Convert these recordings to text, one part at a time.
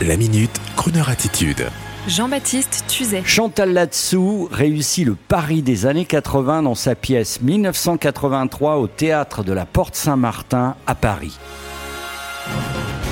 La minute, Kroneur attitude. Jean-Baptiste Tuzet. Chantal Latsou réussit le pari des années 80 dans sa pièce 1983 au théâtre de la Porte Saint-Martin à Paris.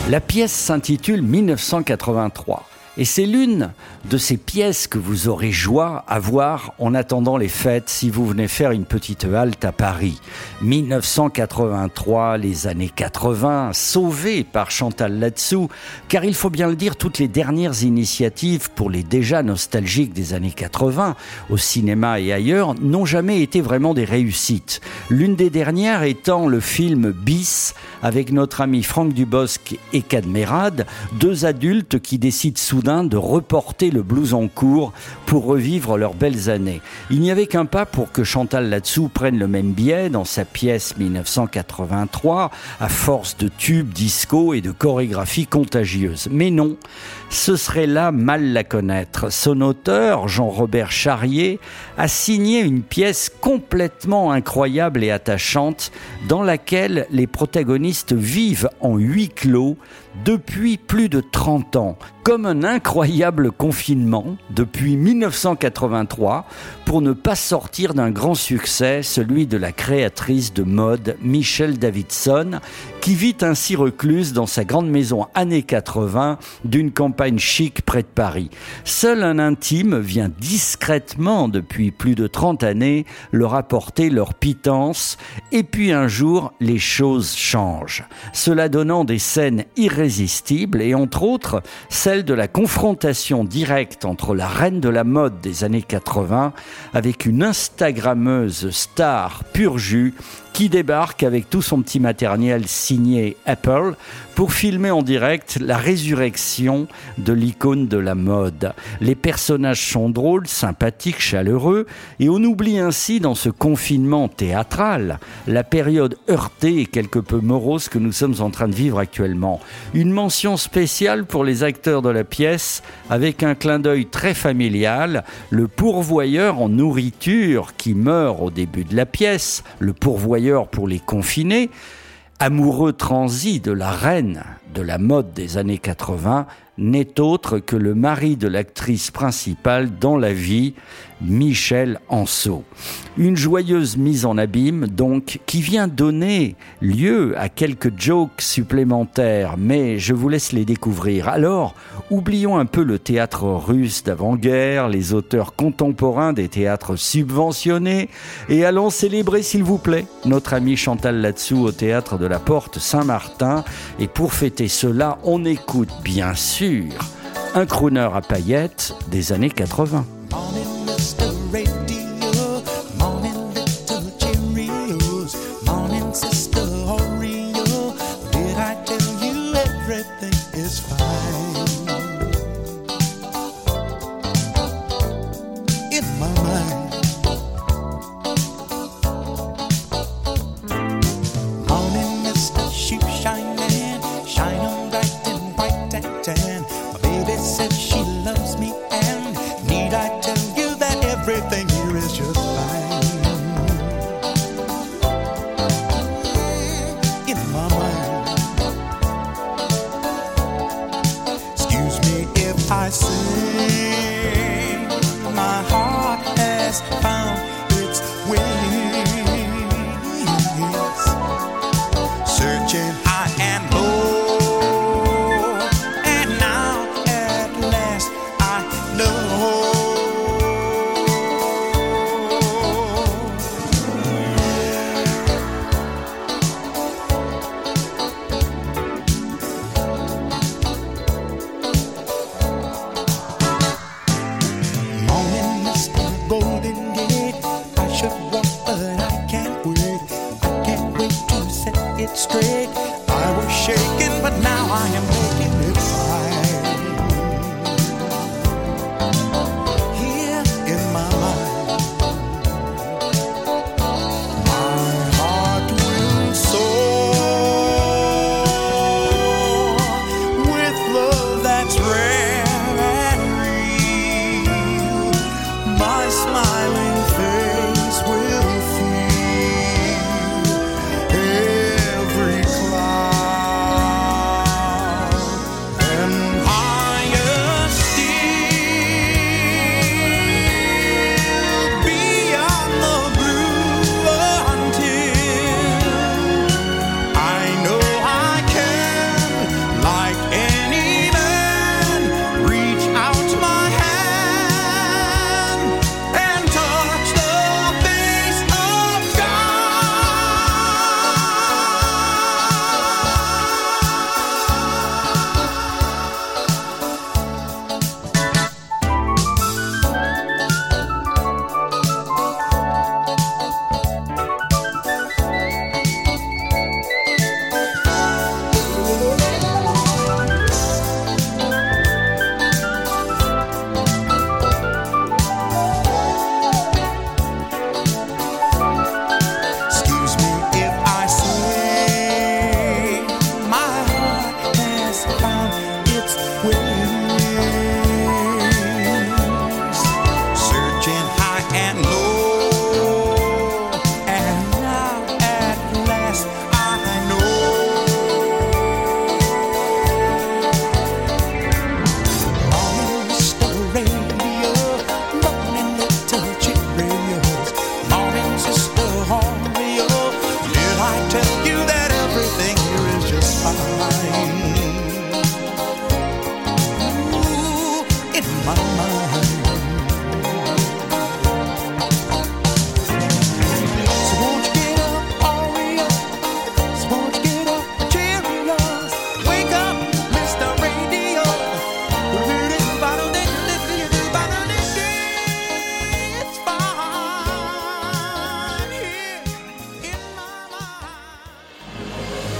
La pièce s'intitule 1983. Et c'est l'une de ces pièces que vous aurez joie à voir en attendant les fêtes si vous venez faire une petite halte à Paris. 1983, les années 80, sauvées par Chantal Latsou, car il faut bien le dire, toutes les dernières initiatives pour les déjà nostalgiques des années 80, au cinéma et ailleurs, n'ont jamais été vraiment des réussites. L'une des dernières étant le film Bis, avec notre ami Franck Dubosc et Cadmerade, deux adultes qui décident de reporter le blues en cours pour revivre leurs belles années. Il n'y avait qu'un pas pour que Chantal Latsou prenne le même biais dans sa pièce 1983, à force de tubes, disco et de chorégraphie contagieuse. Mais non, ce serait là mal la connaître. Son auteur, Jean-Robert Charrier, a signé une pièce complètement incroyable et attachante dans laquelle les protagonistes vivent en huis clos depuis plus de 30 ans, comme un incroyable confinement depuis 1983 pour ne pas sortir d'un grand succès, celui de la créatrice de mode Michelle Davidson, qui vit ainsi recluse dans sa grande maison années 80 d'une campagne chic près de Paris. Seul un intime vient discrètement depuis plus de 30 années leur apporter leur pitance et puis un jour les choses changent. Cela donnant des scènes irrésistibles et entre autres celle de la confrontation directe entre la reine de la mode des années 80 avec une Instagrammeuse star pur jus qui débarque avec tout son petit matériel signé Apple pour filmer en direct la résurrection de l'icône de la mode. Les personnages sont drôles, sympathiques, chaleureux, et on oublie ainsi dans ce confinement théâtral la période heurtée et quelque peu morose que nous sommes en train de vivre actuellement. Une mention spéciale pour les acteurs de la pièce avec un clin d'œil très familial, le pourvoyeur en nourriture qui meurt au début de la pièce, le pourvoyeur pour les confinés, amoureux transi de la reine de la mode des années 80, n'est autre que le mari de l'actrice principale dans la vie, Michel Anceau. Une joyeuse mise en abîme, donc, qui vient donner lieu à quelques jokes supplémentaires, mais je vous laisse les découvrir. Alors, oublions un peu le théâtre russe d'avant-guerre, les auteurs contemporains des théâtres subventionnés, et allons célébrer, s'il vous plaît, notre ami Chantal Latsou au théâtre de la Porte Saint-Martin. Et pour fêter cela, on écoute bien un crooner à paillettes des années 80. I say it straight. I was shaking, but now I am making it right. Here in my mind, my heart will soar with love that's rare and real. My smile.